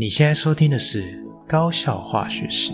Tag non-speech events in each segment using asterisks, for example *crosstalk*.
你现在收听的是《高效化学史》。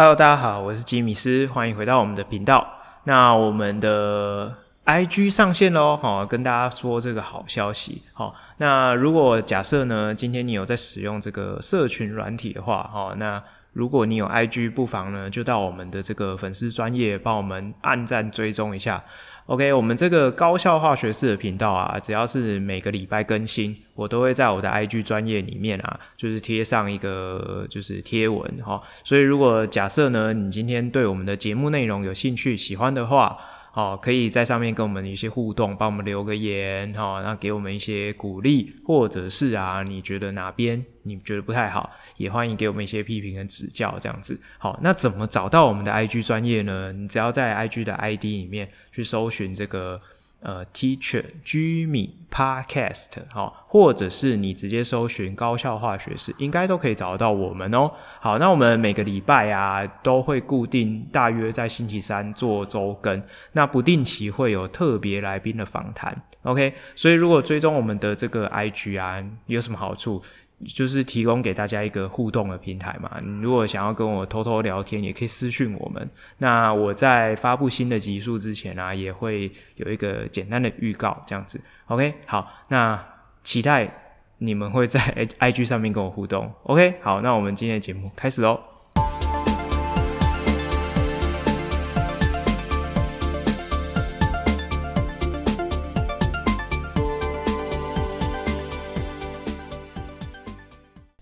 Hello，大家好，我是吉米斯，欢迎回到我们的频道。那我们的 IG 上线喽，好，跟大家说这个好消息。好，那如果假设呢，今天你有在使用这个社群软体的话，好，那如果你有 IG，不妨呢就到我们的这个粉丝专业帮我们按赞追踪一下。OK，我们这个高效化学式的频道啊，只要是每个礼拜更新，我都会在我的 IG 专业里面啊，就是贴上一个就是贴文哈。所以如果假设呢，你今天对我们的节目内容有兴趣、喜欢的话，好，可以在上面跟我们一些互动，帮我们留个言，哈，那给我们一些鼓励，或者是啊，你觉得哪边你觉得不太好，也欢迎给我们一些批评跟指教，这样子。好，那怎么找到我们的 IG 专业呢？你只要在 IG 的 ID 里面去搜寻这个。呃，Teacher Jimmy Podcast 好，或者是你直接搜寻高效化学式，应该都可以找得到我们哦。好，那我们每个礼拜啊，都会固定大约在星期三做周更，那不定期会有特别来宾的访谈。OK，所以如果追踪我们的这个 IG 啊，有什么好处？就是提供给大家一个互动的平台嘛。你如果想要跟我偷偷聊天，也可以私讯我们。那我在发布新的集数之前啊，也会有一个简单的预告，这样子。OK，好，那期待你们会在 *laughs* IG 上面跟我互动。OK，好，那我们今天的节目开始喽。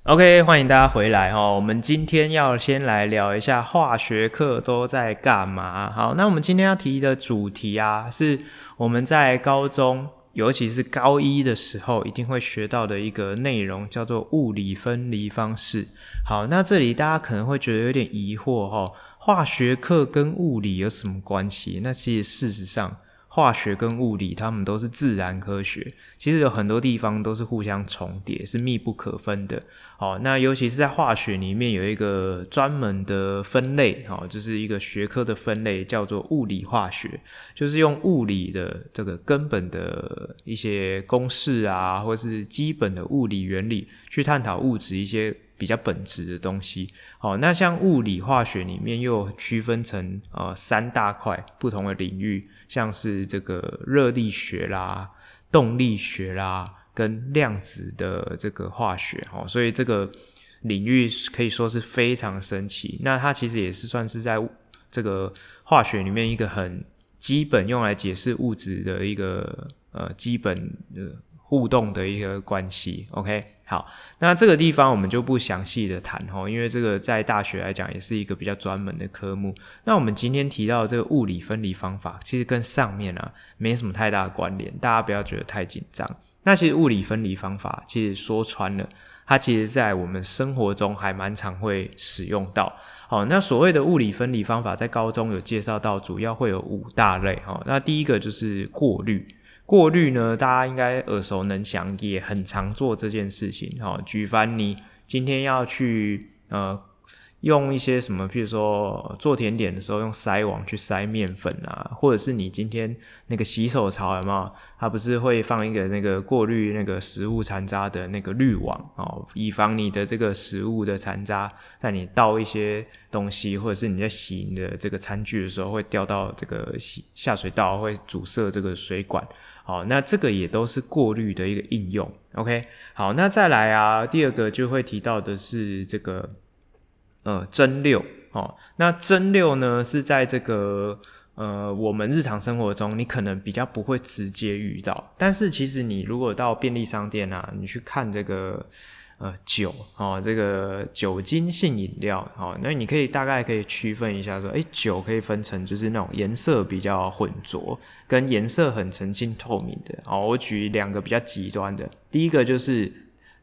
OK，欢迎大家回来哈。我们今天要先来聊一下化学课都在干嘛。好，那我们今天要提的主题啊，是我们在高中，尤其是高一的时候，一定会学到的一个内容，叫做物理分离方式。好，那这里大家可能会觉得有点疑惑哈，化学课跟物理有什么关系？那其实事实上，化学跟物理，它们都是自然科学，其实有很多地方都是互相重叠，是密不可分的。好，那尤其是在化学里面有一个专门的分类，好，就是一个学科的分类，叫做物理化学，就是用物理的这个根本的一些公式啊，或是基本的物理原理去探讨物质一些比较本质的东西。好，那像物理化学里面又区分成呃三大块不同的领域。像是这个热力学啦、动力学啦，跟量子的这个化学，哦，所以这个领域可以说是非常神奇。那它其实也是算是在这个化学里面一个很基本用来解释物质的一个呃基本的。互动的一个关系，OK，好，那这个地方我们就不详细的谈齁，因为这个在大学来讲也是一个比较专门的科目。那我们今天提到的这个物理分离方法，其实跟上面啊没什么太大的关联，大家不要觉得太紧张。那其实物理分离方法，其实说穿了，它其实在我们生活中还蛮常会使用到。好，那所谓的物理分离方法，在高中有介绍到，主要会有五大类哈。那第一个就是过滤。过滤呢，大家应该耳熟能详，也很常做这件事情。哈，举凡你今天要去呃用一些什么，譬如说做甜点的时候用筛网去筛面粉啊，或者是你今天那个洗手槽有没有？它不是会放一个那个过滤那个食物残渣的那个滤网哦，以防你的这个食物的残渣在你倒一些东西，或者是你在洗你的这个餐具的时候会掉到这个洗下水道，会阻塞这个水管。好，那这个也都是过滤的一个应用，OK。好，那再来啊，第二个就会提到的是这个呃蒸馏，哦，那蒸馏呢是在这个呃我们日常生活中你可能比较不会直接遇到，但是其实你如果到便利商店啊，你去看这个。呃，酒哦，这个酒精性饮料哦，那你可以大概可以区分一下说，诶，酒可以分成就是那种颜色比较浑浊，跟颜色很澄清透明的。哦，我举两个比较极端的，第一个就是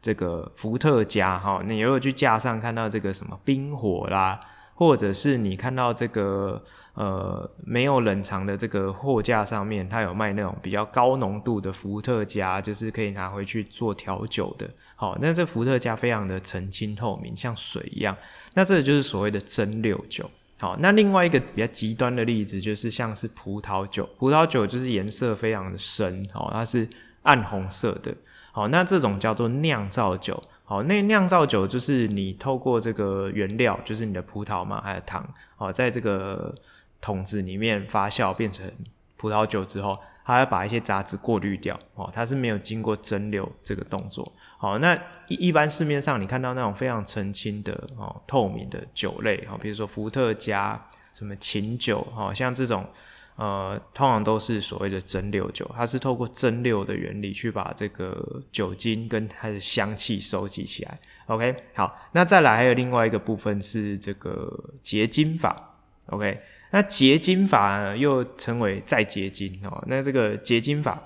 这个伏特加哈，你如果去架上看到这个什么冰火啦。或者是你看到这个呃没有冷藏的这个货架上面，它有卖那种比较高浓度的伏特加，就是可以拿回去做调酒的。好，那这伏特加非常的澄清透明，像水一样。那这就是所谓的蒸馏酒。好，那另外一个比较极端的例子就是像是葡萄酒，葡萄酒就是颜色非常的深，好，它是暗红色的。好，那这种叫做酿造酒。好，那酿造酒就是你透过这个原料，就是你的葡萄嘛，还有糖，好，在这个桶子里面发酵变成葡萄酒之后，它要把一些杂质过滤掉，哦，它是没有经过蒸馏这个动作。好，那一一般市面上你看到那种非常澄清的哦，透明的酒类，哈，比如说伏特加、什么琴酒，哈，像这种。呃，通常都是所谓的蒸馏酒，它是透过蒸馏的原理去把这个酒精跟它的香气收集起来。OK，好，那再来还有另外一个部分是这个结晶法。OK，那结晶法又称为再结晶哦。那这个结晶法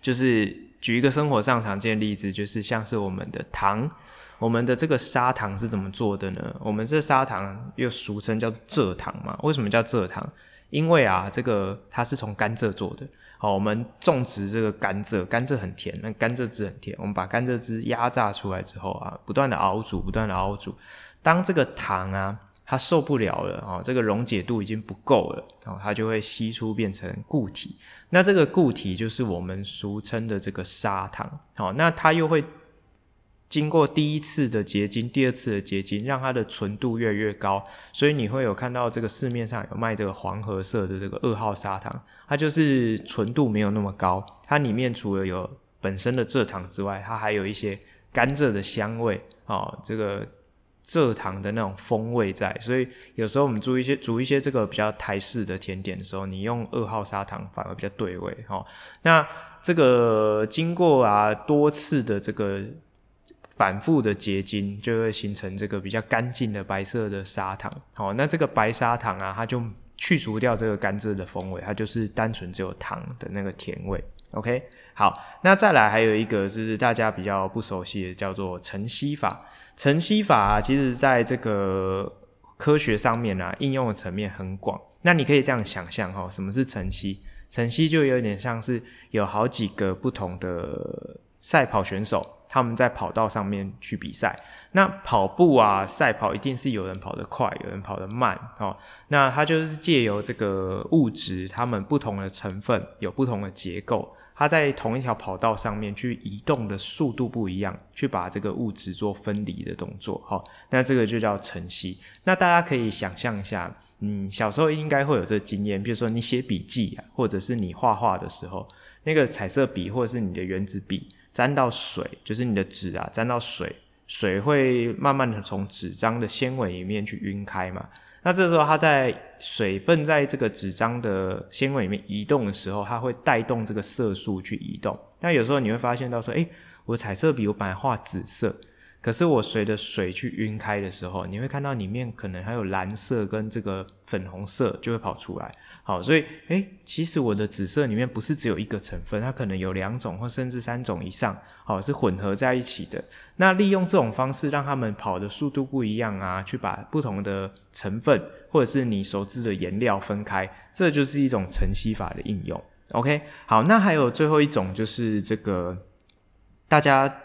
就是举一个生活上常见的例子，就是像是我们的糖，我们的这个砂糖是怎么做的呢？我们这砂糖又俗称叫做蔗糖嘛？为什么叫蔗糖？因为啊，这个它是从甘蔗做的。好，我们种植这个甘蔗，甘蔗很甜，那甘蔗汁很甜。我们把甘蔗汁压榨出来之后啊，不断的熬煮，不断的熬煮。当这个糖啊，它受不了了啊，这个溶解度已经不够了，然后它就会析出变成固体。那这个固体就是我们俗称的这个砂糖。好，那它又会。经过第一次的结晶，第二次的结晶，让它的纯度越来越高，所以你会有看到这个市面上有卖这个黄褐色的这个二号砂糖，它就是纯度没有那么高，它里面除了有本身的蔗糖之外，它还有一些甘蔗的香味，哦，这个蔗糖的那种风味在，所以有时候我们煮一些煮一些这个比较台式的甜点的时候，你用二号砂糖反而比较对味，哦，那这个经过啊多次的这个。反复的结晶就会形成这个比较干净的白色的砂糖。好，那这个白砂糖啊，它就去除掉这个甘蔗的风味，它就是单纯只有糖的那个甜味。OK，好，那再来还有一个就是大家比较不熟悉的，叫做晨曦法。晨曦法啊，其实在这个科学上面啊，应用的层面很广。那你可以这样想象哈，什么是晨曦？晨曦就有点像是有好几个不同的赛跑选手。他们在跑道上面去比赛，那跑步啊，赛跑一定是有人跑得快，有人跑得慢哦。那它就是借由这个物质，它们不同的成分有不同的结构，它在同一条跑道上面去移动的速度不一样，去把这个物质做分离的动作。好，那这个就叫晨曦。那大家可以想象一下，嗯，小时候应该会有这个经验，比如说你写笔记啊，或者是你画画的时候，那个彩色笔或者是你的原子笔。沾到水，就是你的纸啊，沾到水，水会慢慢的从纸张的纤维里面去晕开嘛。那这时候它在水分在这个纸张的纤维里面移动的时候，它会带动这个色素去移动。那有时候你会发现到说，诶，我彩色笔我本来画紫色。可是我随着水去晕开的时候，你会看到里面可能还有蓝色跟这个粉红色就会跑出来。好，所以诶，其实我的紫色里面不是只有一个成分，它可能有两种或甚至三种以上，好，是混合在一起的。那利用这种方式让他们跑的速度不一样啊，去把不同的成分或者是你熟知的颜料分开，这就是一种晨曦法的应用。OK，好，那还有最后一种就是这个大家。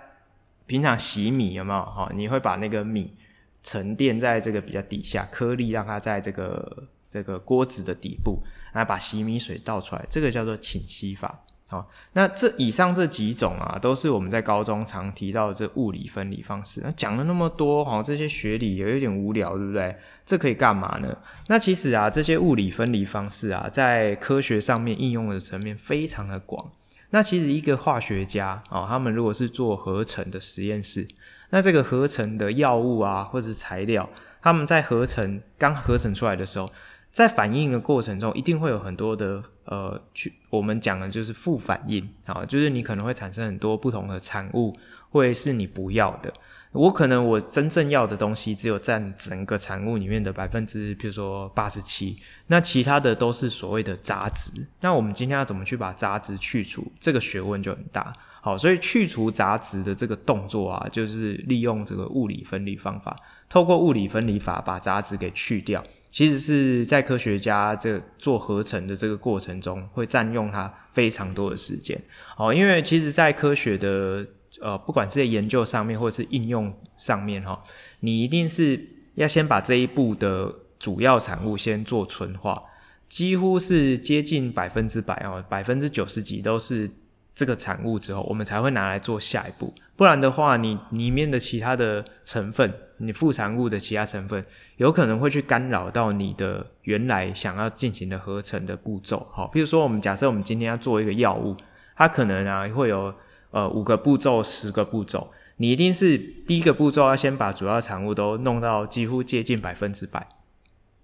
平常洗米有没有哈？你会把那个米沉淀在这个比较底下，颗粒让它在这个这个锅子的底部，然后把洗米水倒出来，这个叫做倾吸法。好，那这以上这几种啊，都是我们在高中常提到的这物理分离方式。那讲了那么多哈，这些学理也有点无聊，对不对？这可以干嘛呢？那其实啊，这些物理分离方式啊，在科学上面应用的层面非常的广。那其实一个化学家哦，他们如果是做合成的实验室，那这个合成的药物啊，或者是材料，他们在合成刚合成出来的时候，在反应的过程中，一定会有很多的呃，去我们讲的就是副反应啊，就是你可能会产生很多不同的产物，会是你不要的。我可能我真正要的东西只有占整个产物里面的百分之，比如说八十七，那其他的都是所谓的杂质。那我们今天要怎么去把杂质去除？这个学问就很大。好，所以去除杂质的这个动作啊，就是利用这个物理分离方法，透过物理分离法把杂质给去掉。其实是在科学家这做合成的这个过程中，会占用它非常多的时间。好，因为其实，在科学的呃，不管是在研究上面，或者是应用上面，哈，你一定是要先把这一步的主要产物先做纯化，几乎是接近百分之百哦，百分之九十几都是。这个产物之后，我们才会拿来做下一步。不然的话，你里面的其他的成分，你副产物的其他成分，有可能会去干扰到你的原来想要进行的合成的步骤。好，譬如说，我们假设我们今天要做一个药物，它可能啊会有呃五个步骤、十个步骤，你一定是第一个步骤要先把主要产物都弄到几乎接近百分之百，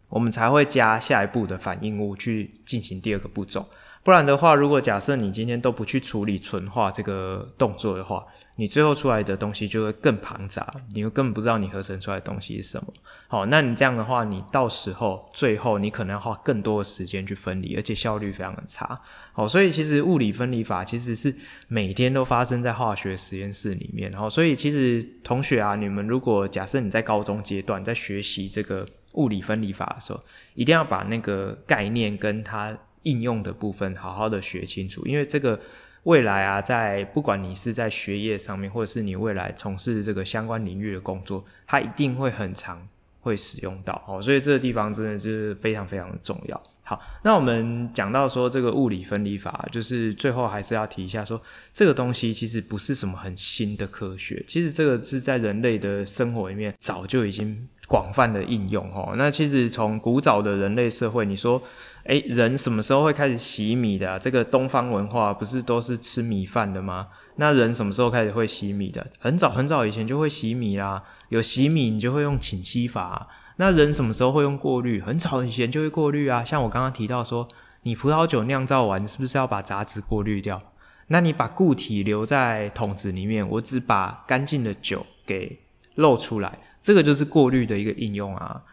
我们才会加下一步的反应物去进行第二个步骤。不然的话，如果假设你今天都不去处理纯化这个动作的话，你最后出来的东西就会更庞杂，你会根本不知道你合成出来的东西是什么。好，那你这样的话，你到时候最后你可能要花更多的时间去分离，而且效率非常的差。好，所以其实物理分离法其实是每天都发生在化学实验室里面。好，所以其实同学啊，你们如果假设你在高中阶段在学习这个物理分离法的时候，一定要把那个概念跟它。应用的部分好好的学清楚，因为这个未来啊，在不管你是在学业上面，或者是你未来从事这个相关领域的工作，它一定会很常会使用到哦，所以这个地方真的就是非常非常的重要。好，那我们讲到说这个物理分离法，就是最后还是要提一下说，这个东西其实不是什么很新的科学，其实这个是在人类的生活里面早就已经。广泛的应用哦，那其实从古早的人类社会，你说，诶，人什么时候会开始洗米的？这个东方文化不是都是吃米饭的吗？那人什么时候开始会洗米的？很早很早以前就会洗米啦，有洗米你就会用倾吸法。那人什么时候会用过滤？很早以前就会过滤啊。像我刚刚提到说，你葡萄酒酿造完是不是要把杂质过滤掉？那你把固体留在桶子里面，我只把干净的酒给漏出来。这个就是过滤的一个应用啊。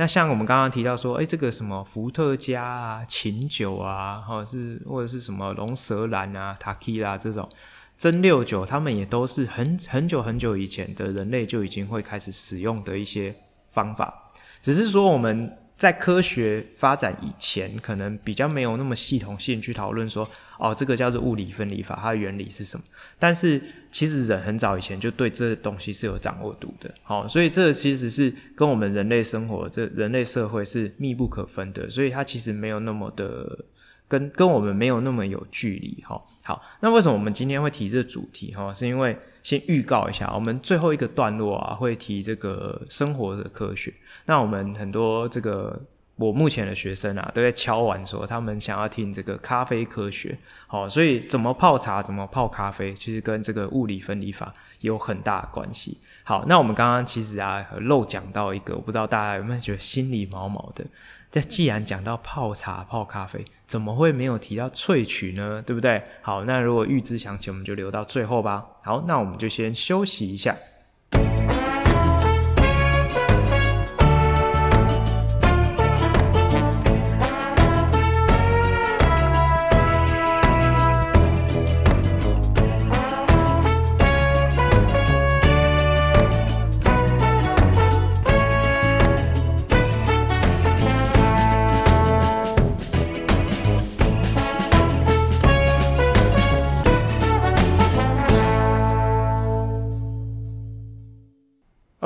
那像我们刚刚提到说，哎，这个什么伏特加啊、琴酒啊，或者是或者是什么龙舌兰啊、塔基拉这种蒸馏酒，他们也都是很很久很久以前的人类就已经会开始使用的一些方法，只是说我们。在科学发展以前，可能比较没有那么系统性去讨论说，哦，这个叫做物理分离法，它的原理是什么？但是其实人很早以前就对这东西是有掌握度的，好，所以这其实是跟我们人类生活、这人类社会是密不可分的，所以它其实没有那么的跟跟我们没有那么有距离，哈。好，那为什么我们今天会提这个主题？哈，是因为。先预告一下，我们最后一个段落啊，会提这个生活的科学。那我们很多这个我目前的学生啊，都在敲碗说，他们想要听这个咖啡科学。好，所以怎么泡茶，怎么泡咖啡，其实跟这个物理分离法有很大的关系。好，那我们刚刚其实啊，漏讲到一个，我不知道大家有没有觉得心里毛毛的。这既然讲到泡茶、泡咖啡，怎么会没有提到萃取呢？对不对？好，那如果预知详情，我们就留到最后吧。好，那我们就先休息一下。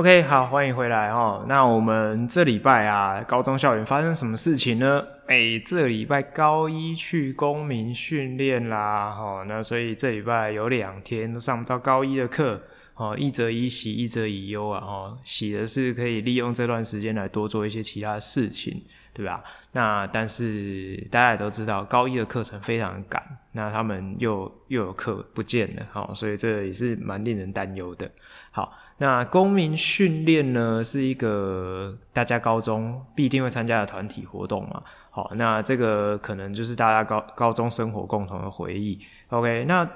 OK，好，欢迎回来哦。那我们这礼拜啊，高中校园发生什么事情呢？哎，这礼拜高一去公民训练啦，哦，那所以这礼拜有两天都上不到高一的课，哦，一则以喜，一则以忧啊，哦，喜的是可以利用这段时间来多做一些其他的事情，对吧？那但是大家也都知道，高一的课程非常赶，那他们又又有课不见了，好，所以这也是蛮令人担忧的。好。那公民训练呢，是一个大家高中必定会参加的团体活动嘛。好，那这个可能就是大家高高中生活共同的回忆。OK，那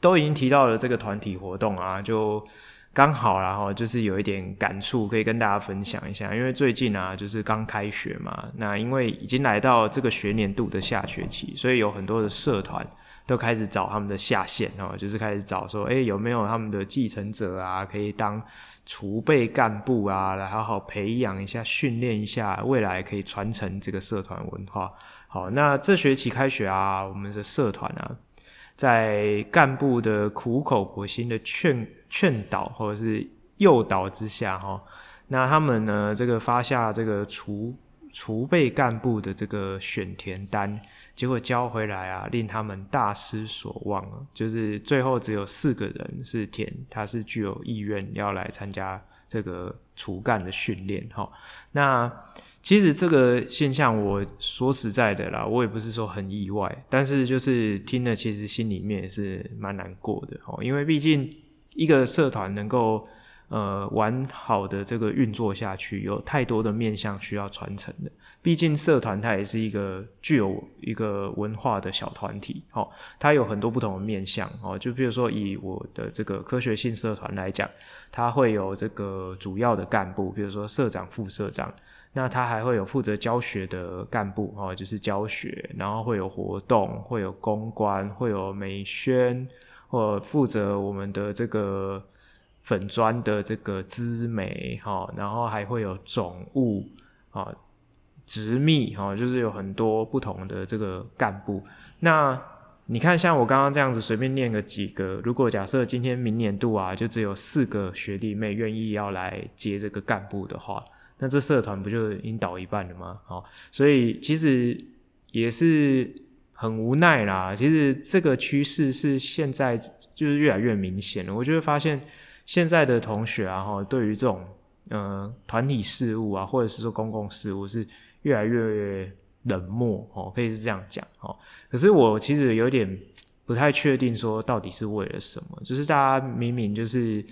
都已经提到了这个团体活动啊，就刚好啦齁，就是有一点感触可以跟大家分享一下。因为最近啊，就是刚开学嘛，那因为已经来到这个学年度的下学期，所以有很多的社团。都开始找他们的下线哦，就是开始找说，哎，有没有他们的继承者啊，可以当储备干部啊，来好好培养一下、训练一下，未来可以传承这个社团文化。好，那这学期开学啊，我们的社团啊，在干部的苦口婆心的劝劝导或者是诱导之下，哈，那他们呢，这个发下这个储储备干部的这个选填单。结果交回来啊，令他们大失所望啊！就是最后只有四个人是填，他是具有意愿要来参加这个厨干的训练哈。那其实这个现象，我说实在的啦，我也不是说很意外，但是就是听了，其实心里面也是蛮难过的哦，因为毕竟一个社团能够。呃，完好的这个运作下去，有太多的面向需要传承的。毕竟社团它也是一个具有一个文化的小团体，哦，它有很多不同的面向，哦，就比如说以我的这个科学性社团来讲，它会有这个主要的干部，比如说社长、副社长，那它还会有负责教学的干部，哦，就是教学，然后会有活动，会有公关，会有美宣，或负责我们的这个。粉砖的这个资媒哈，然后还会有总务啊、执秘哈，就是有很多不同的这个干部。那你看，像我刚刚这样子随便念个几个，如果假设今天明年度啊，就只有四个学弟妹愿意要来接这个干部的话，那这社团不就已经倒一半了吗？好，所以其实也是很无奈啦。其实这个趋势是现在就是越来越明显了，我就会发现。现在的同学啊，哈，对于这种呃团体事务啊，或者是说公共事务，是越来越冷漠哦，可以是这样讲哦。可是我其实有点不太确定，说到底是为了什么？就是大家明明就是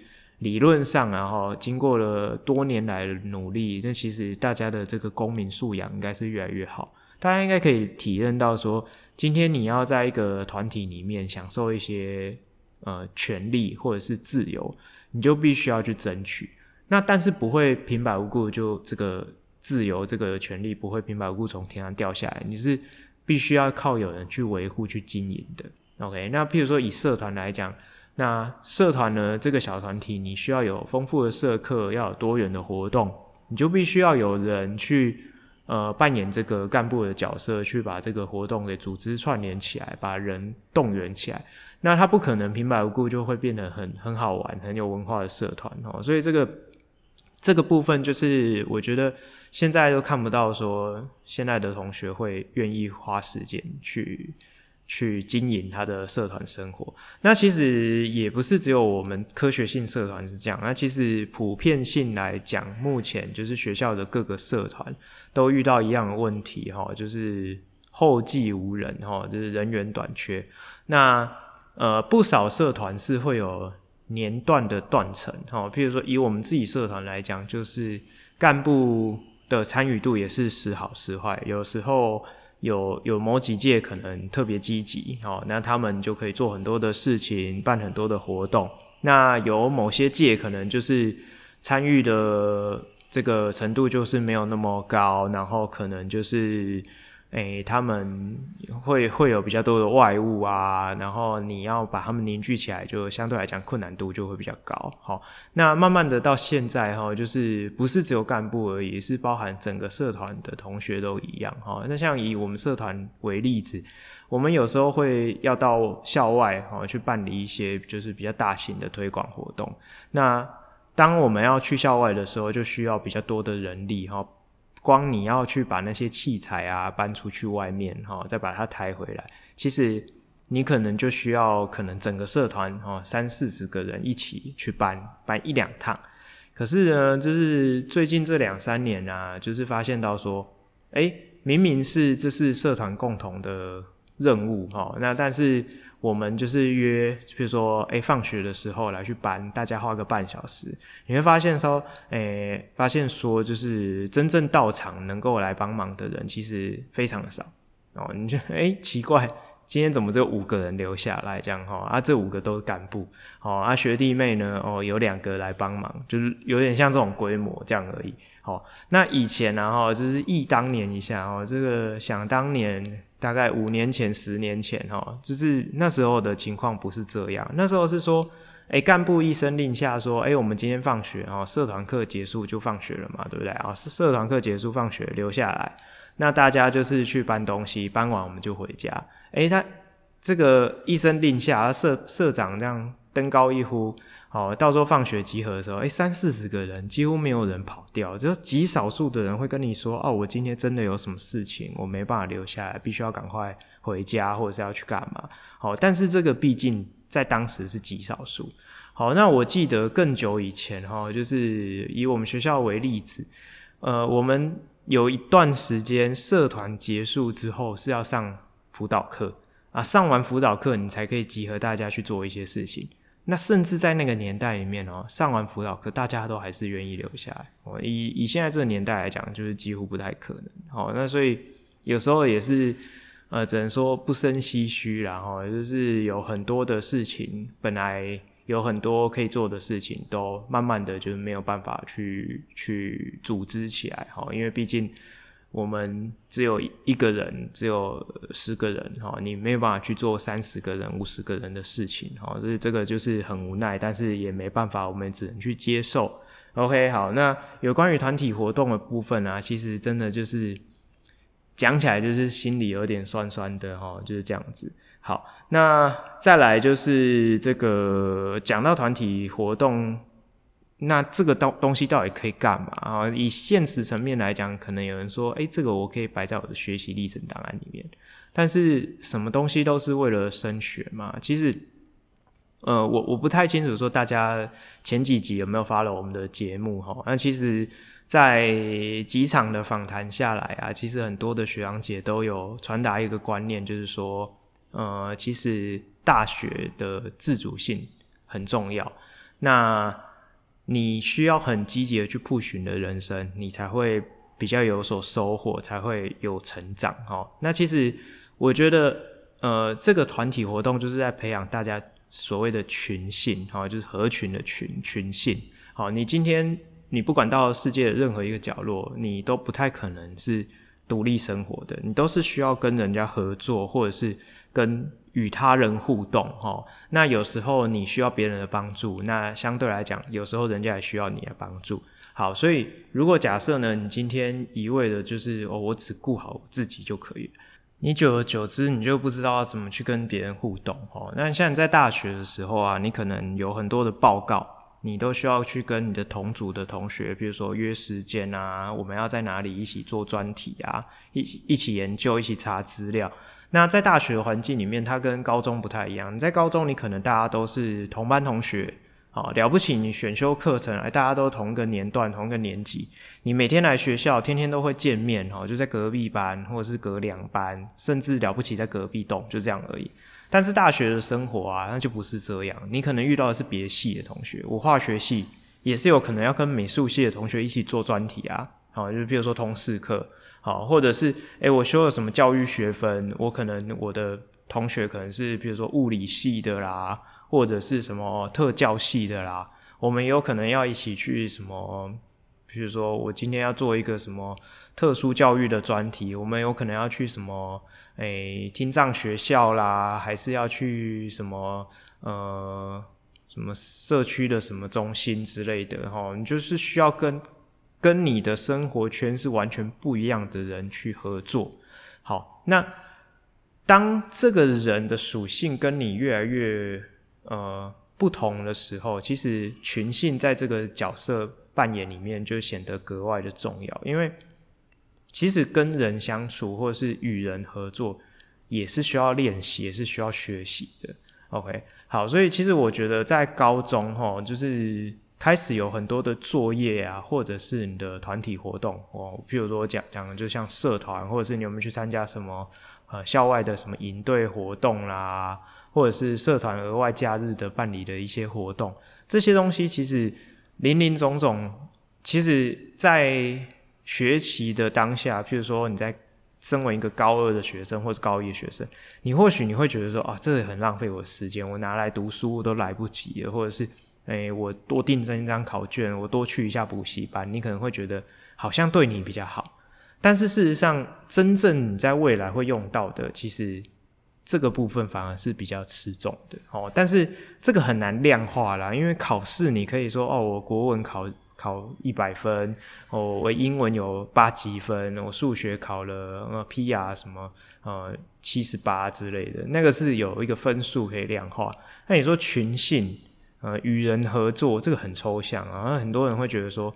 理论上啊，哈，经过了多年来的努力，那其实大家的这个公民素养应该是越来越好。大家应该可以体认到说，今天你要在一个团体里面享受一些呃权利或者是自由。你就必须要去争取，那但是不会平白无故就这个自由这个权利不会平白无故从天上掉下来，你是必须要靠有人去维护去经营的。OK，那譬如说以社团来讲，那社团呢这个小团体，你需要有丰富的社课，要有多元的活动，你就必须要有人去呃扮演这个干部的角色，去把这个活动给组织串联起来，把人动员起来。那他不可能平白无故就会变得很很好玩、很有文化的社团哦，所以这个这个部分就是我觉得现在都看不到说现在的同学会愿意花时间去去经营他的社团生活。那其实也不是只有我们科学性社团是这样，那其实普遍性来讲，目前就是学校的各个社团都遇到一样的问题哈，就是后继无人哈，就是人员短缺。那呃，不少社团是会有年段的断层，哈，譬如说以我们自己社团来讲，就是干部的参与度也是时好时坏，有时候有有某几届可能特别积极，哦，那他们就可以做很多的事情，办很多的活动，那有某些届可能就是参与的这个程度就是没有那么高，然后可能就是。诶、他们会会有比较多的外物啊，然后你要把他们凝聚起来，就相对来讲困难度就会比较高。好，那慢慢的到现在哈，就是不是只有干部而已，是包含整个社团的同学都一样哈。那像以我们社团为例子，我们有时候会要到校外哈去办理一些就是比较大型的推广活动。那当我们要去校外的时候，就需要比较多的人力哈。光你要去把那些器材啊搬出去外面哈，再把它抬回来，其实你可能就需要可能整个社团哈三四十个人一起去搬搬一两趟。可是呢，就是最近这两三年啊，就是发现到说，哎，明明是这是社团共同的任务哈，那但是。我们就是约，比如说，哎、放学的时候来去搬，大家花个半小时，你会发现说，哎、欸，发现说，就是真正到场能够来帮忙的人，其实非常的少哦。你就哎、奇怪，今天怎么只有五个人留下来这样哈？啊，这五个都是干部哦，啊，学弟妹呢，哦，有两个来帮忙，就是有点像这种规模这样而已。好，那以前呢，哈，就是忆当年一下哦，这个想当年。大概五年前、十年前哈，就是那时候的情况不是这样。那时候是说，哎，干部一声令下说，哎，我们今天放学哦，社团课结束就放学了嘛，对不对啊？社团课结束放学留下来，那大家就是去搬东西，搬完我们就回家。哎，他这个一声令下，社社长这样登高一呼。哦，到时候放学集合的时候，诶，三四十个人，几乎没有人跑掉，只有极少数的人会跟你说：“哦，我今天真的有什么事情，我没办法留下来，必须要赶快回家，或者是要去干嘛。”好，但是这个毕竟在当时是极少数。好，那我记得更久以前，哈，就是以我们学校为例子，呃，我们有一段时间社团结束之后是要上辅导课啊，上完辅导课你才可以集合大家去做一些事情。那甚至在那个年代里面哦，上完辅导课，大家都还是愿意留下来。哦，以以现在这个年代来讲，就是几乎不太可能。哦，那所以有时候也是，呃，只能说不胜唏嘘啦。然后就是有很多的事情，本来有很多可以做的事情，都慢慢的就是没有办法去去组织起来。哈，因为毕竟。我们只有一个人，只有十个人，哈，你没有办法去做三十个人、五十个人的事情，哈，所以这个就是很无奈，但是也没办法，我们只能去接受。OK，好，那有关于团体活动的部分啊，其实真的就是讲起来就是心里有点酸酸的，哈，就是这样子。好，那再来就是这个讲到团体活动。那这个东东西到底可以干嘛啊？以现实层面来讲，可能有人说，诶，这个我可以摆在我的学习历程档案里面。但是什么东西都是为了升学嘛？其实，呃，我我不太清楚说大家前几集有没有发了我们的节目哈？那其实，在几场的访谈下来啊，其实很多的学长姐都有传达一个观念，就是说，呃，其实大学的自主性很重要。那你需要很积极的去 push 你的人生，你才会比较有所收获，才会有成长。齁，那其实我觉得，呃，这个团体活动就是在培养大家所谓的群性，齁，就是合群的群群性。好，你今天你不管到世界的任何一个角落，你都不太可能是独立生活的，你都是需要跟人家合作，或者是跟。与他人互动，哦，那有时候你需要别人的帮助，那相对来讲，有时候人家也需要你的帮助。好，所以如果假设呢，你今天一味的就是哦，我只顾好自己就可以了，你久而久之，你就不知道要怎么去跟别人互动，哦。那像在大学的时候啊，你可能有很多的报告，你都需要去跟你的同组的同学，比如说约时间啊，我们要在哪里一起做专题啊，一起一起研究，一起查资料。那在大学环境里面，它跟高中不太一样。你在高中，你可能大家都是同班同学，好了不起，你选修课程，哎，大家都同一个年段、同一个年级，你每天来学校，天天都会见面，哈，就在隔壁班或者是隔两班，甚至了不起在隔壁栋，就这样而已。但是大学的生活啊，那就不是这样。你可能遇到的是别系的同学，我化学系也是有可能要跟美术系的同学一起做专题啊，好，就比如说通识课。好，或者是诶、我修了什么教育学分？我可能我的同学可能是比如说物理系的啦，或者是什么特教系的啦。我们有可能要一起去什么，比如说我今天要做一个什么特殊教育的专题，我们有可能要去什么诶、听障学校啦，还是要去什么呃什么社区的什么中心之类的哈。你就是需要跟。跟你的生活圈是完全不一样的人去合作，好，那当这个人的属性跟你越来越呃不同的时候，其实群性在这个角色扮演里面就显得格外的重要，因为其实跟人相处或者是与人合作也是需要练习，也是需要学习的。OK，好，所以其实我觉得在高中齁，就是。开始有很多的作业啊，或者是你的团体活动哦，譬如说讲讲的，就像社团，或者是你有没有去参加什么呃校外的什么营队活动啦，或者是社团额外假日的办理的一些活动，这些东西其实林林总总，其实在学习的当下，譬如说你在身为一个高二的学生或者高一的学生，你或许你会觉得说啊，这个很浪费我的时间，我拿来读书我都来不及了，或者是。诶、我多订正一张考卷，我多去一下补习班，你可能会觉得好像对你比较好。但是事实上，真正你在未来会用到的，其实这个部分反而是比较吃重的哦。但是这个很难量化啦，因为考试你可以说哦，我国文考考一百分，哦，我英文有八级分，我数学考了呃 PR 什么呃七十八之类的，那个是有一个分数可以量化。那你说群性呃与人合作，这个很抽象啊，很多人会觉得说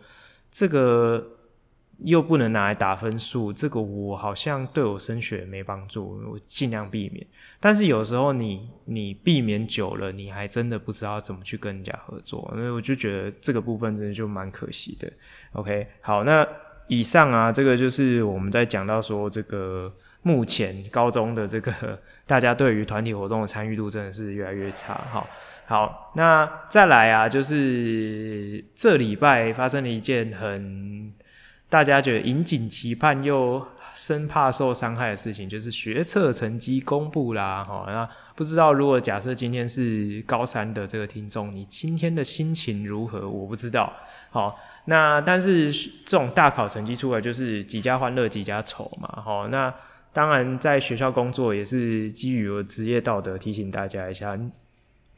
这个。又不能拿来打分数，这个我好像对我升学没帮助，我尽量避免。但是有时候你你避免久了，你还真的不知道怎么去跟人家合作，所以我就觉得这个部分真的就蛮可惜的。OK，好，那以上啊，这个就是我们在讲到说这个目前高中的这个大家对于团体活动的参与度真的是越来越差。好，好，那再来啊，就是这礼拜发生了一件很。大家觉得引颈期盼又生怕受伤害的事情，就是学测成绩公布啦。哈，那不知道如果假设今天是高三的这个听众，你今天的心情如何？我不知道。好，那但是这种大考成绩出来，就是几家欢乐几家愁嘛。好，那当然在学校工作也是基于我职业道德，提醒大家一下，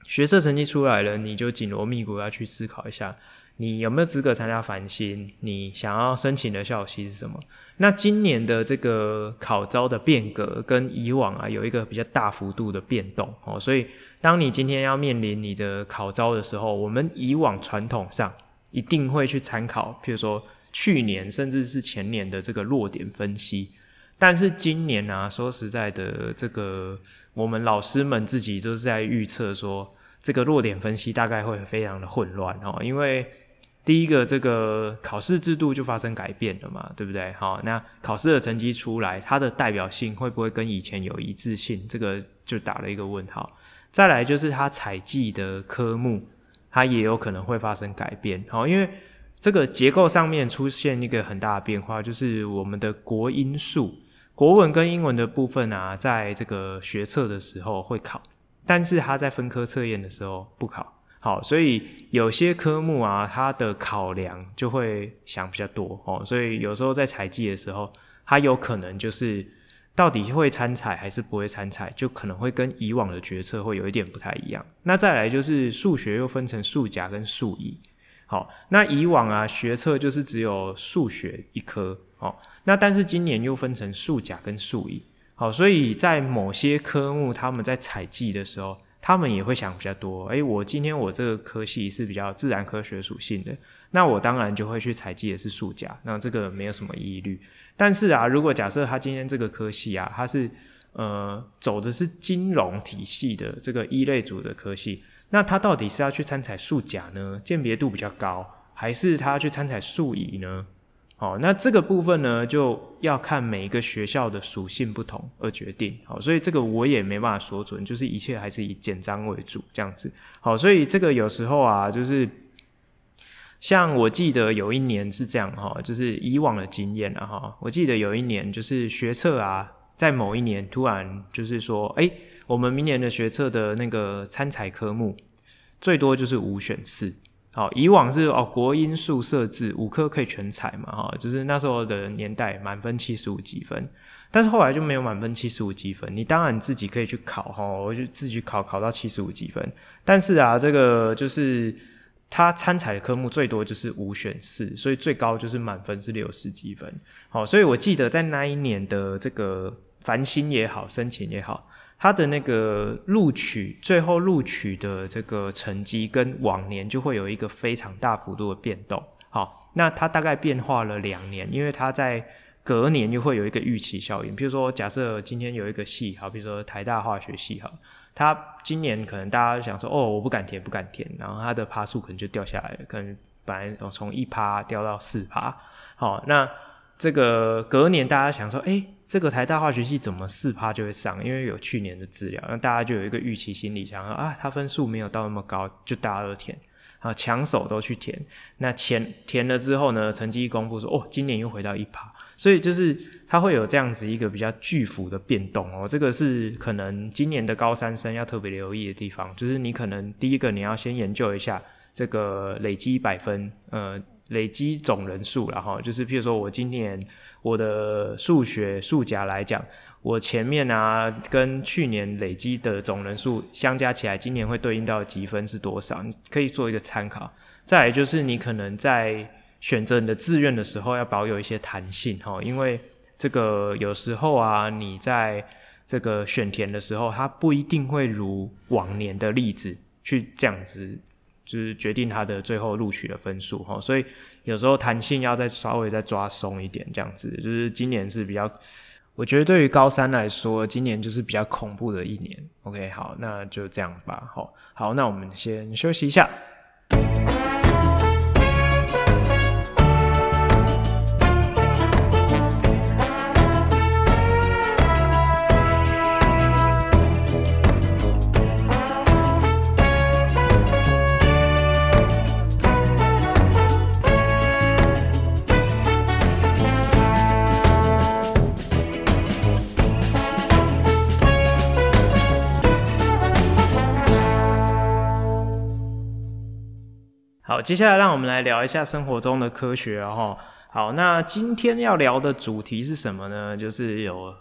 学测成绩出来了，你就紧锣密鼓要去思考一下。你有没有资格参加繁星？你想要申请的校系是什么？那今年的这个考招的变革跟以往啊有一个比较大幅度的变动哦，所以当你今天要面临你的考招的时候，我们以往传统上一定会去参考，譬如说去年甚至是前年的这个落点分析，但是今年啊，说实在的，这个我们老师们自己都是在预测说，这个弱点分析大概会非常的混乱哦，因为第一个，这个考试制度就发生改变了嘛，对不对？好，那考试的成绩出来，它的代表性会不会跟以前有一致性？这个就打了一个问号。再来就是它采计的科目，它也有可能会发生改变。好，因为这个结构上面出现一个很大的变化，就是我们的国英数、国文跟英文的部分啊，在这个学测的时候会考，但是他在分科测验的时候不考。好，所以有些科目啊，它的考量就会想比较多哦，所以有时候在采集的时候，它有可能就是到底会参采还是不会参采，就可能会跟以往的决策会有一点不太一样。那再来就是数学又分成数甲跟数乙，好，那以往啊学测就是只有数学一科，哦，那但是今年又分成数甲跟数乙，好，所以在某些科目他们在采集的时候。他们也会想比较多，诶，我今天我这个科系是比较自然科学属性的，那我当然就会去采集的是数甲，那这个没有什么疑虑。但是啊，如果假设他今天这个科系啊，他是呃走的是金融体系的这个一类组的科系，那他到底是要去参采数甲呢？鉴别度比较高，还是他要去参采数乙呢？好，那这个部分呢，就要看每一个学校的属性不同而决定。好，所以这个我也没办法说准，就是一切还是以简章为主这样子。好，所以这个有时候啊，就是像我记得有一年是这样哈，就是以往的经验啊哈，我记得有一年就是学测啊，在某一年突然就是说，哎，我们明年的学测的那个参采科目最多就是五选四。好，以往是哦，国音数设置五科可以全采嘛，哈，就是那时候的年代满分七十五积分，但是后来就没有满分七十五积分，你当然自己可以去考哈，我就自己考考到七十五积分，但是啊，这个就是他参采的科目最多就是五选四，所以最高就是满分是六十积分，好，所以我记得在那一年的这个繁星也好，申请也好。他的那个录取，最后录取的这个成绩跟往年就会有一个非常大幅度的变动。好，那它大概变化了两年，因为它在隔年就会有一个预期效应。比如说，假设今天有一个系，好，比如说台大化学系，好，它今年可能大家想说，哦，我不敢填，不敢填，然后它的趴数可能就掉下来了，可能本来从一趴掉到四趴。好，那这个隔年大家想说，诶。这个台大化学系怎么四趴就会上？因为有去年的资料，那大家就有一个预期心理，想说啊，他分数没有到那么高，就大家都填啊，抢手都去填。那填填了之后呢，成绩一公布说，哦，今年又回到一趴，所以就是它会有这样子一个比较巨幅的变动哦。这个是可能今年的高三生要特别留意的地方，就是你可能第一个你要先研究一下这个累积百分，呃。累积总人数，然后就是譬如说我今年我的数学数甲来讲，我前面啊跟去年累积的总人数相加起来，今年会对应到积分是多少？你可以做一个参考。再来就是你可能在选择你的志愿的时候，要保有一些弹性哈，因为这个有时候啊，你在这个选填的时候，它不一定会如往年的例子去这样子。就是决定他的最后录取的分数哈，所以有时候弹性要再稍微再抓松一点，这样子就是今年是比较，我觉得对于高三来说，今年就是比较恐怖的一年。OK，好，那就这样吧。好，好，那我们先休息一下。接下来，让我们来聊一下生活中的科学哦。好，那今天要聊的主题是什么呢？就是有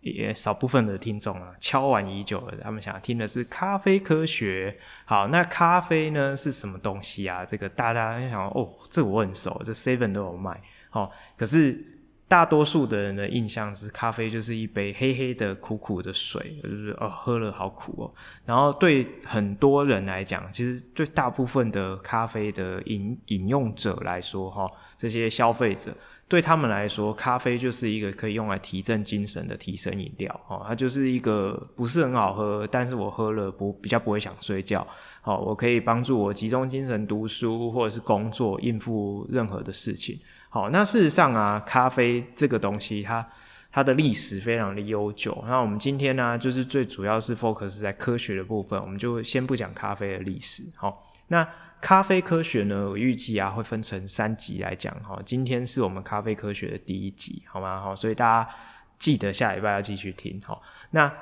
也少部分的听众啊，敲碗已久了，他们想听的是咖啡科学。好，那咖啡呢是什么东西啊？这个大家想哦，这我很熟，这 Seven 都有卖。好，可是。大多数的人的印象是咖啡就是一杯黑黑的苦苦的水，就是哦喝了好苦哦。然后对很多人来讲，其实对大部分的咖啡的饮饮用者来说，哈，这些消费者对他们来说，咖啡就是一个可以用来提振精神的提神饮料，哦，它就是一个不是很好喝，但是我喝了不比较不会想睡觉，好，我可以帮助我集中精神读书或者是工作，应付任何的事情。好，那事实上啊，咖啡这个东西，它它的历史非常的悠久。那我们今天呢，就是最主要是 focus 在科学的部分，我们就先不讲咖啡的历史。好，那咖啡科学呢，我预计啊会分成三集来讲。哈，今天是我们咖啡科学的第一集，好吗？好，所以大家记得下礼拜要继续听。好，那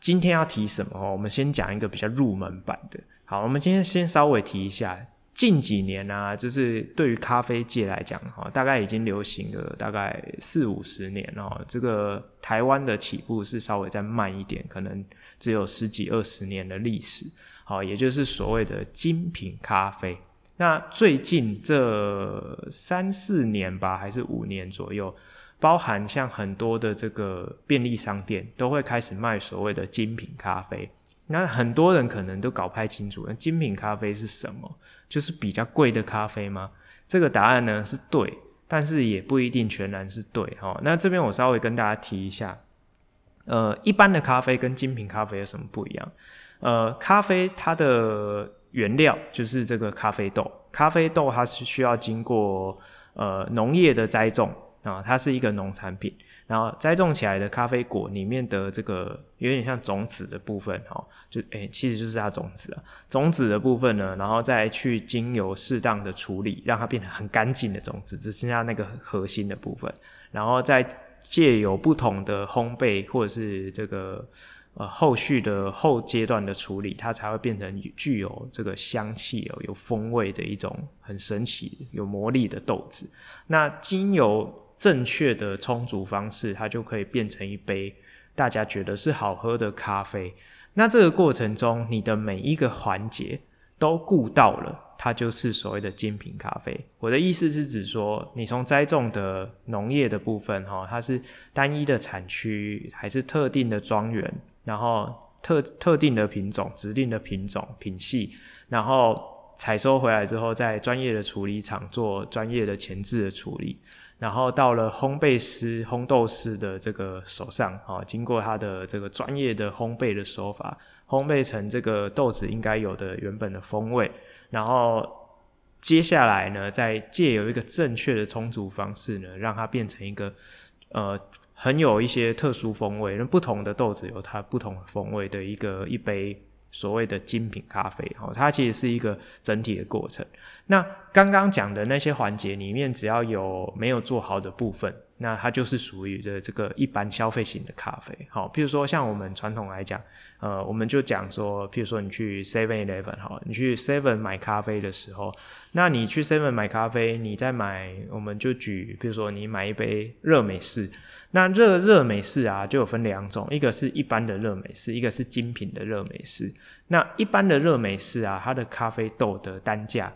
今天要提什么？哦我们先讲一个比较入门版的。好，我们今天先稍微提一下。近几年啊，就是对于咖啡界来讲，哈，大概已经流行了大概四五十年哦。这个台湾的起步是稍微再慢一点，可能只有十几二十年的历史，好，也就是所谓的精品咖啡。那最近这三四年吧，还是五年左右，包含像很多的这个便利商店都会开始卖所谓的精品咖啡。那很多人可能都搞不太清楚，那精品咖啡是什么？就是比较贵的咖啡吗？这个答案呢是对，但是也不一定全然是对哈。那这边我稍微跟大家提一下，呃，一般的咖啡跟精品咖啡有什么不一样？呃，咖啡它的原料就是这个咖啡豆，咖啡豆它是需要经过呃农业的栽种啊，它是一个农产品。然后栽种起来的咖啡果里面的这个有点像种子的部分，哈，就诶，其实就是它种子啊，种子的部分呢，然后再去经由适当的处理，让它变得很干净的种子，只剩下那个核心的部分，然后再借由不同的烘焙或者是这个呃后续的后阶段的处理，它才会变成具有这个香气哦，有风味的一种很神奇、有魔力的豆子。那精油正确的充足方式，它就可以变成一杯大家觉得是好喝的咖啡。那这个过程中，你的每一个环节都顾到了，它就是所谓的精品咖啡。我的意思是指说，你从栽种的农业的部分，哈，它是单一的产区，还是特定的庄园，然后特特定的品种、指定的品种、品系，然后采收回来之后，在专业的处理厂做专业的前置的处理。然后到了烘焙师、烘豆师的这个手上，啊，经过他的这个专业的烘焙的手法，烘焙成这个豆子应该有的原本的风味。然后接下来呢，再借由一个正确的冲煮方式呢，让它变成一个呃很有一些特殊风味，那不同的豆子有它不同风味的一个一杯。所谓的精品咖啡，哦，它其实是一个整体的过程。那刚刚讲的那些环节里面，只要有没有做好的部分，那它就是属于的这个一般消费型的咖啡。好，譬如说像我们传统来讲，呃，我们就讲说，譬如说你去 Seven Eleven 好，你去 Seven 买咖啡的时候，那你去 Seven 买咖啡，你再买，我们就举，譬如说你买一杯热美式，那热热美式啊，就有分两种，一个是一般的热美式，一个是精品的热美式。那一般的热美式啊，它的咖啡豆的单价。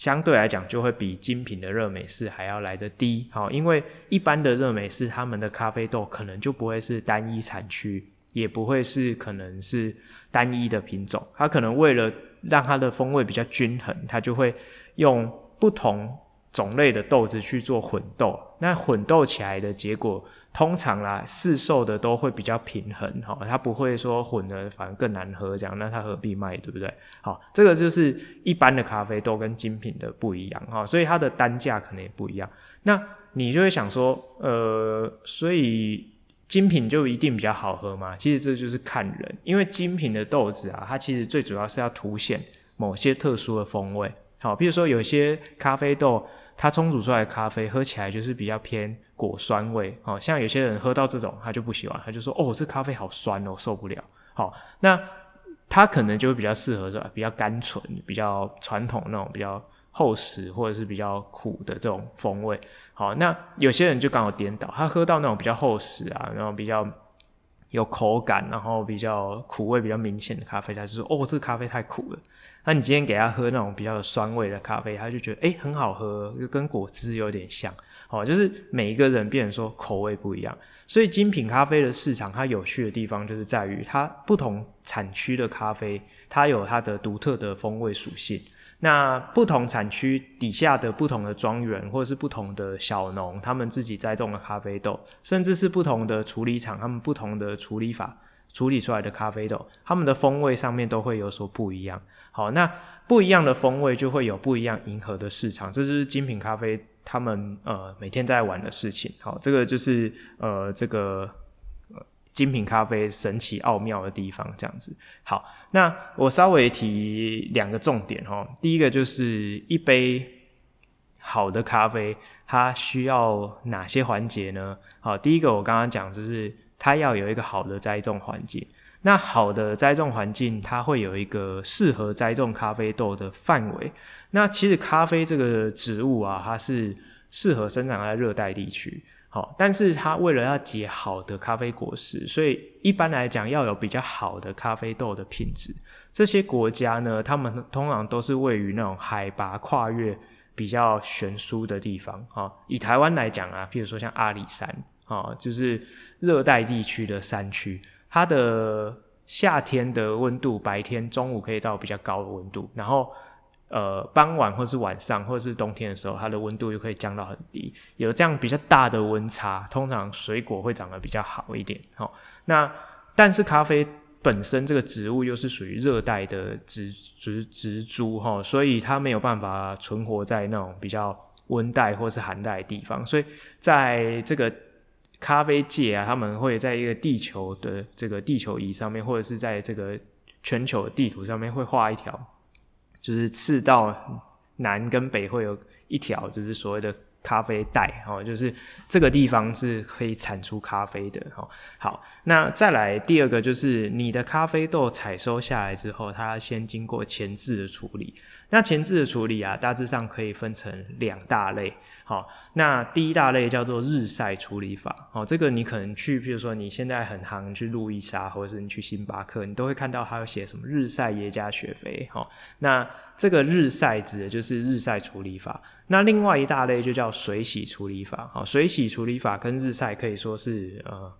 相对来讲，就会比精品的热美式还要来得低，好，因为一般的热美式，他们的咖啡豆可能就不会是单一产区，也不会是可能是单一的品种，它可能为了让它的风味比较均衡，它就会用不同种类的豆子去做混豆，那混豆起来的结果。通常啦，市售的都会比较平衡，哈，它不会说混的反而更难喝这样，那它何必卖，对不对？好，这个就是一般的咖啡豆跟精品的不一样，哈，所以它的单价可能也不一样。那你就会想说，呃，所以精品就一定比较好喝吗？其实这就是看人，因为精品的豆子啊，它其实最主要是要凸显某些特殊的风味，好，比如说有些咖啡豆。它冲煮出来的咖啡喝起来就是比较偏果酸味，好像有些人喝到这种他就不喜欢，他就说哦，这咖啡好酸哦，受不了。好，那它可能就会比较适合是吧？比较甘醇、比较传统那种比较厚实或者是比较苦的这种风味。好，那有些人就刚好颠倒，他喝到那种比较厚实啊，然后比较有口感，然后比较苦味比较明显的咖啡，他就说哦，这个咖啡太苦了。那你今天给他喝那种比较有酸味的咖啡，他就觉得诶、很好喝，就跟果汁有点像，哦，就是每一个人变成说口味不一样，所以精品咖啡的市场它有趣的地方就是在于它不同产区的咖啡，它有它的独特的风味属性。那不同产区底下的不同的庄园或者是不同的小农，他们自己栽种的咖啡豆，甚至是不同的处理厂，他们不同的处理法处理出来的咖啡豆，他们的风味上面都会有所不一样。好，那不一样的风味就会有不一样迎合的市场，这就是精品咖啡他们呃每天在玩的事情。好，这个就是呃这个精品咖啡神奇奥妙的地方，这样子。好，那我稍微提两个重点哈，第一个就是一杯好的咖啡，它需要哪些环节呢？好，第一个我刚刚讲就是它要有一个好的栽种环境。那好的栽种环境，它会有一个适合栽种咖啡豆的范围。那其实咖啡这个植物啊，它是适合生长在热带地区。好，但是它为了要结好的咖啡果实，所以一般来讲要有比较好的咖啡豆的品质。这些国家呢，他们通常都是位于那种海拔跨越比较悬殊的地方。哈，以台湾来讲啊，譬如说像阿里山，啊，就是热带地区的山区。它的夏天的温度，白天中午可以到比较高的温度，然后呃傍晚或是晚上或者是冬天的时候，它的温度又可以降到很低，有这样比较大的温差，通常水果会长得比较好一点。哦，那但是咖啡本身这个植物又是属于热带的植植植株齁，所以它没有办法存活在那种比较温带或是寒带的地方，所以在这个。咖啡界啊，他们会在一个地球的这个地球仪上面，或者是在这个全球的地图上面，会画一条，就是赤道南跟北会有一条，就是所谓的。咖啡带哦，就是这个地方是可以产出咖啡的哦。好，那再来第二个就是你的咖啡豆采收下来之后，它先经过前置的处理。那前置的处理啊，大致上可以分成两大类。好，那第一大类叫做日晒处理法。哦，这个你可能去，比如说你现在很行去路易莎，或者是你去星巴克，你都会看到它有写什么日晒耶加雪菲。好，那这个日晒指的就是日晒处理法。那另外一大类就叫水洗处理法。好，水洗处理法跟日晒可以说是呃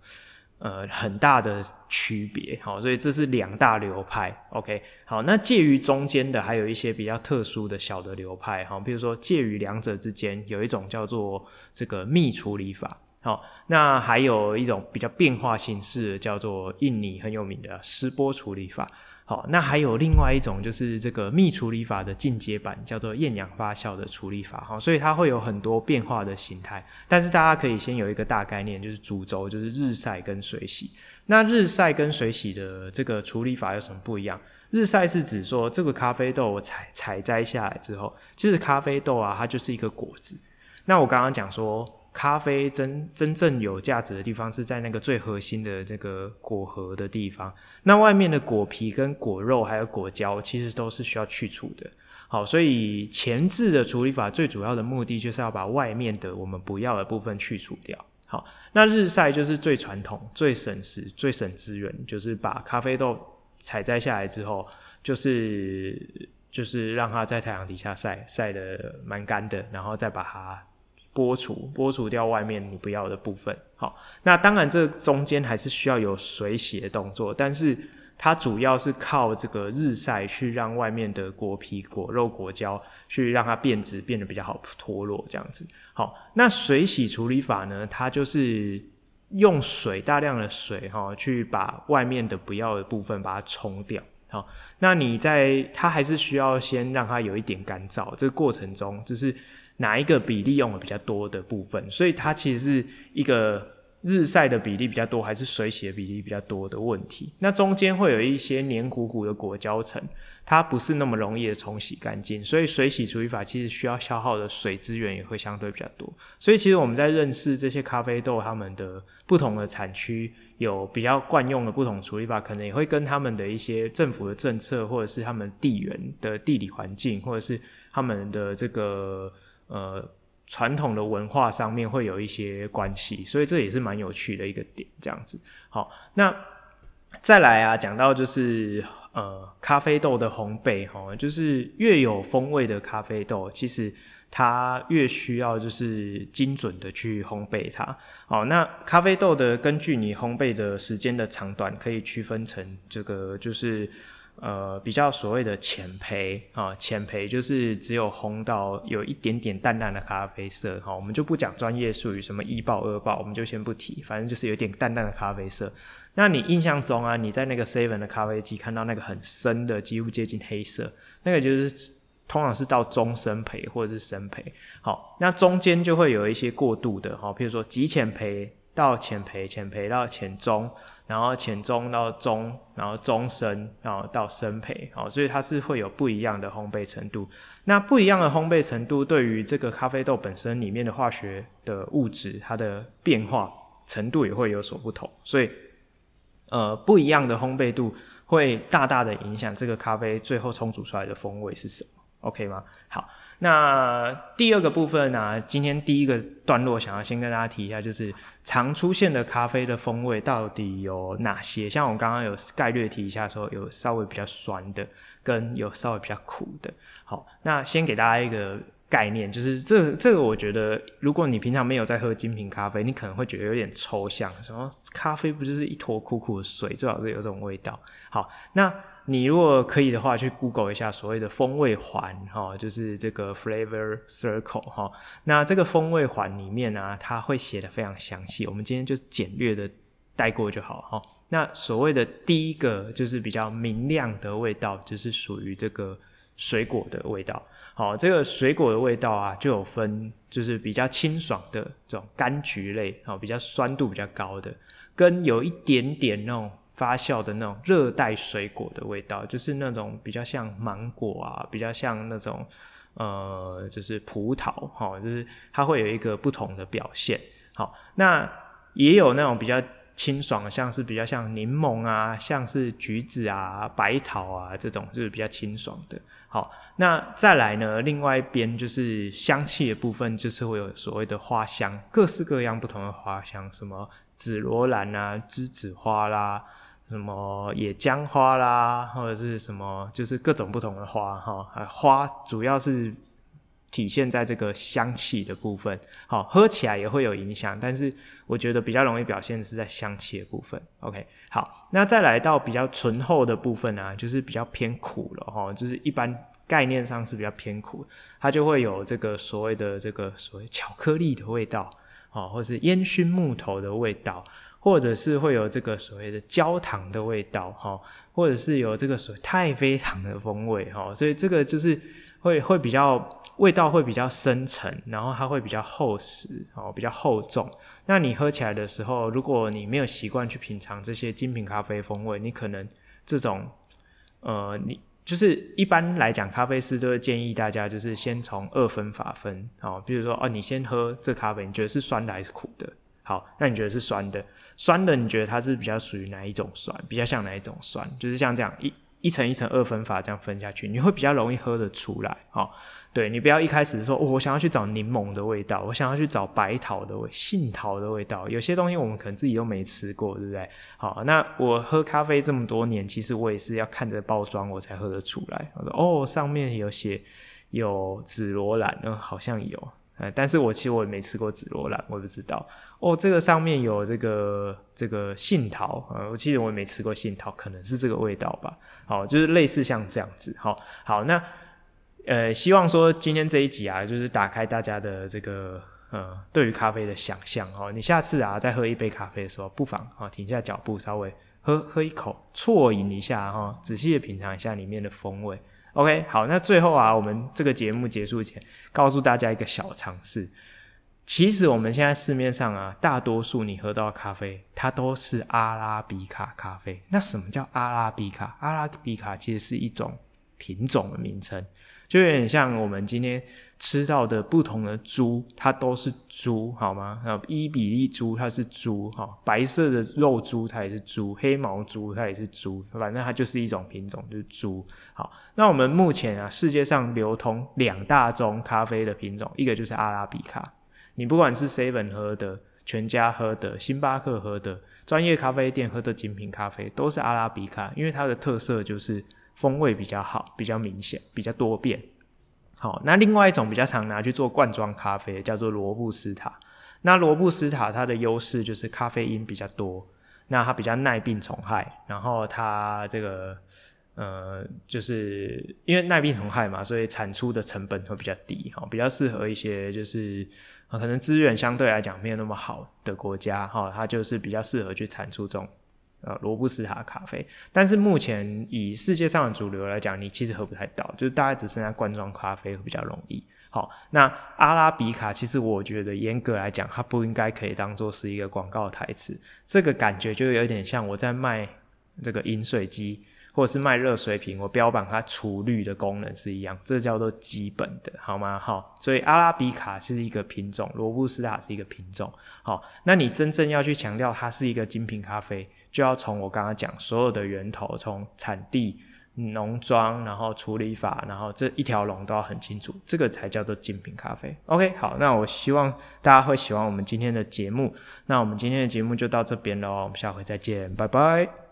呃很大的区别。好，所以这是两大流派。OK，好，那介于中间的还有一些比较特殊的小的流派。好，比如说介于两者之间有一种叫做这个密处理法。好，那还有一种比较变化形式叫做印尼很有名的湿波处理法。好，那还有另外一种就是这个蜜处理法的进阶版，叫做厌氧发酵的处理法。哈，所以它会有很多变化的形态。但是大家可以先有一个大概念，就是主轴就是日晒跟水洗。那日晒跟水洗的这个处理法有什么不一样？日晒是指说这个咖啡豆我采采摘下来之后，其实咖啡豆啊，它就是一个果子。那我刚刚讲说，咖啡真真正有价值的地方是在那个最核心的这个果核的地方。那外面的果皮跟果肉还有果胶，其实都是需要去除的。好，所以前置的处理法最主要的目的就是要把外面的我们不要的部分去除掉。好，那日晒就是最传统、最省时、最省资源，就是把咖啡豆采摘下来之后，就是就是让它在太阳底下晒，晒得蛮干的，然后再把它。剥除剥除掉外面你不要的部分，好，那当然这中间还是需要有水洗的动作，但是它主要是靠这个日晒去让外面的果皮、果肉、果胶去让它变质，变得比较好脱落这样子。好，那水洗处理法呢？它就是用水大量的水哈，去把外面的不要的部分把它冲掉。好，那你在它还是需要先让它有一点干燥，这个过程中就是。哪一个比例用的比较多的部分，所以它其实是一个日晒的比例比较多，还是水洗的比例比较多的问题。那中间会有一些黏糊糊的果胶层，它不是那么容易的冲洗干净，所以水洗处理法其实需要消耗的水资源也会相对比较多。所以其实我们在认识这些咖啡豆它们的不同的产区，有比较惯用的不同处理法，可能也会跟他们的一些政府的政策，或者是他们地缘的地理环境，或者是他们的这个。呃，传统的文化上面会有一些关系，所以这也是蛮有趣的一个点，这样子。好，那再来啊，讲到就是呃，咖啡豆的烘焙哈，就是越有风味的咖啡豆，其实它越需要就是精准的去烘焙它。好，那咖啡豆的根据你烘焙的时间的长短，可以区分成这个就是。呃，比较所谓的浅焙啊，浅焙就是只有烘到有一点点淡淡的咖啡色哈，我们就不讲专业术语，什么一爆二爆，我们就先不提，反正就是有点淡淡的咖啡色。那你印象中啊，你在那个 seven 的咖啡机看到那个很深的，几乎接近黑色，那个就是通常是到中深焙或者是深焙。好，那中间就会有一些过渡的哈，譬如说极浅焙到浅焙，浅焙到浅中。然后浅中到中，然后中深，然后到深焙，好，所以它是会有不一样的烘焙程度。那不一样的烘焙程度，对于这个咖啡豆本身里面的化学的物质，它的变化程度也会有所不同。所以，呃，不一样的烘焙度会大大的影响这个咖啡最后冲煮出来的风味是什么。OK 吗？好，那第二个部分呢、今天第一个段落想要先跟大家提一下，就是常出现的咖啡的风味到底有哪些？像我刚刚有概略提一下说，有稍微比较酸的，跟有稍微比较苦的。好，那先给大家一个概念，就是这个、这个我觉得，如果你平常没有在喝精品咖啡，你可能会觉得有点抽象，什么咖啡不就是一坨苦苦的水，最好是有这种味道。好，那。你如果可以的话，去 Google 一下所谓的风味环，哈，就是这个 Flavor Circle，哈。那这个风味环里面呢、它会写得非常详细。我们今天就简略的带过就好，哈。那所谓的第一个就是比较明亮的味道，就是属于这个水果的味道。好，这个水果的味道啊，就有分，就是比较清爽的这种柑橘类，哦，比较酸度比较高的，跟有一点点那种。发酵的那种热带水果的味道，就是那种比较像芒果啊，比较像那种呃，就是葡萄，哈，就是它会有一个不同的表现。好，那也有那种比较清爽，像是比较像柠檬啊，像是橘子啊、白桃啊这种，就是比较清爽的。好，那再来呢，另外一边就是香气的部分，就是会有所谓的花香，各式各样不同的花香，什么紫罗兰啊、栀子花啦。什么野姜花啦，或者是什么，就是各种不同的花哈。花主要是体现在这个香气的部分，好，喝起来也会有影响，但是我觉得比较容易表现是在香气的部分。OK，好，那再来到比较醇厚的部分啊，就是比较偏苦了哈，就是一般概念上是比较偏苦，它就会有这个所谓的这个所谓巧克力的味道，哦，或是烟熏木头的味道。或者是会有这个所谓的焦糖的味道，哈，或者是有这个所谓太妃糖的风味，哈，所以这个就是会会比较味道会比较深沉，然后它会比较厚实，哦，比较厚重。那你喝起来的时候，如果你没有习惯去品尝这些精品咖啡风味，你可能这种，呃，你就是一般来讲，咖啡师都会建议大家就是先从二分法分，哦，比如说哦，你先喝这咖啡，你觉得是酸的还是苦的？好，那你觉得是酸的，酸的你觉得它是比较属于哪一种酸？比较像哪一种酸？就是像这样一一层一层二分法这样分下去，你会比较容易喝得出来，哦。对，你不要一开始说，哦，我想要去找柠檬的味道，我想要去找白桃的味、杏桃的味道。有些东西我们可能自己都没吃过，对不对？好，那我喝咖啡这么多年，其实我也是要看着包装我才喝得出来。我说，哦，上面有写有紫罗兰，嗯，好像有，呃，但是我其实我也没吃过紫罗兰，我不知道。哦，这个上面有这个这个杏桃，呃，我记得我也没吃过杏桃，可能是这个味道吧。好，就是类似像这样子。好，好，那。呃，希望说今天这一集啊，就是打开大家的这个呃，对于咖啡的想象哦。你下次啊，在喝一杯咖啡的时候，不妨啊停下脚步，稍微喝喝一口，啜饮一下哈，仔细的品尝一下里面的风味。OK，好，那最后啊，我们这个节目结束前，告诉大家一个小常识。其实我们现在市面上啊，大多数你喝到的咖啡，它都是阿拉比卡咖啡。那什么叫阿拉比卡？阿拉比卡其实是一种品种的名称。就有点像我们今天吃到的不同的猪，它都是猪，好吗？然后伊比利猪它是猪，哈，白色的肉猪它也是猪，黑毛猪它也是猪，反正它就是一种品种，就是猪。好，那我们目前啊，世界上流通两大宗咖啡的品种，一个就是阿拉比卡，你不管是 Seven 喝的、全家喝的、星巴克喝的、专业咖啡店喝的精品咖啡，都是阿拉比卡，因为它的特色就是。风味比较好，比较明显，比较多变。好，那另外一种比较常拿去做罐装咖啡，叫做罗布斯塔。那罗布斯塔它的优势就是咖啡因比较多，那它比较耐病虫害，然后它这个呃，就是因为耐病虫害嘛，所以产出的成本会比较低，哈，比较适合一些就是可能资源相对来讲没有那么好的国家，哈，它就是比较适合去产出这种。呃，罗布斯塔咖啡，但是目前以世界上的主流来讲，你其实喝不太到，就是大概只剩下罐装咖啡会比较容易。好，那阿拉比卡其实我觉得严格来讲，它不应该可以当做是一个广告台词，这个感觉就有点像我在卖这个饮水机或者是卖热水瓶，我标榜它除氯的功能是一样，这叫做基本的，好吗？好，所以阿拉比卡是一个品种，罗布斯塔是一个品种。好，那你真正要去强调它是一个精品咖啡。就要从我刚刚讲所有的源头，从产地、农庄，然后处理法，然后这一条龙都要很清楚，这个才叫做精品咖啡。OK，好，那我希望大家会喜欢我们今天的节目。那我们今天的节目就到这边喽，我们下回再见，拜拜。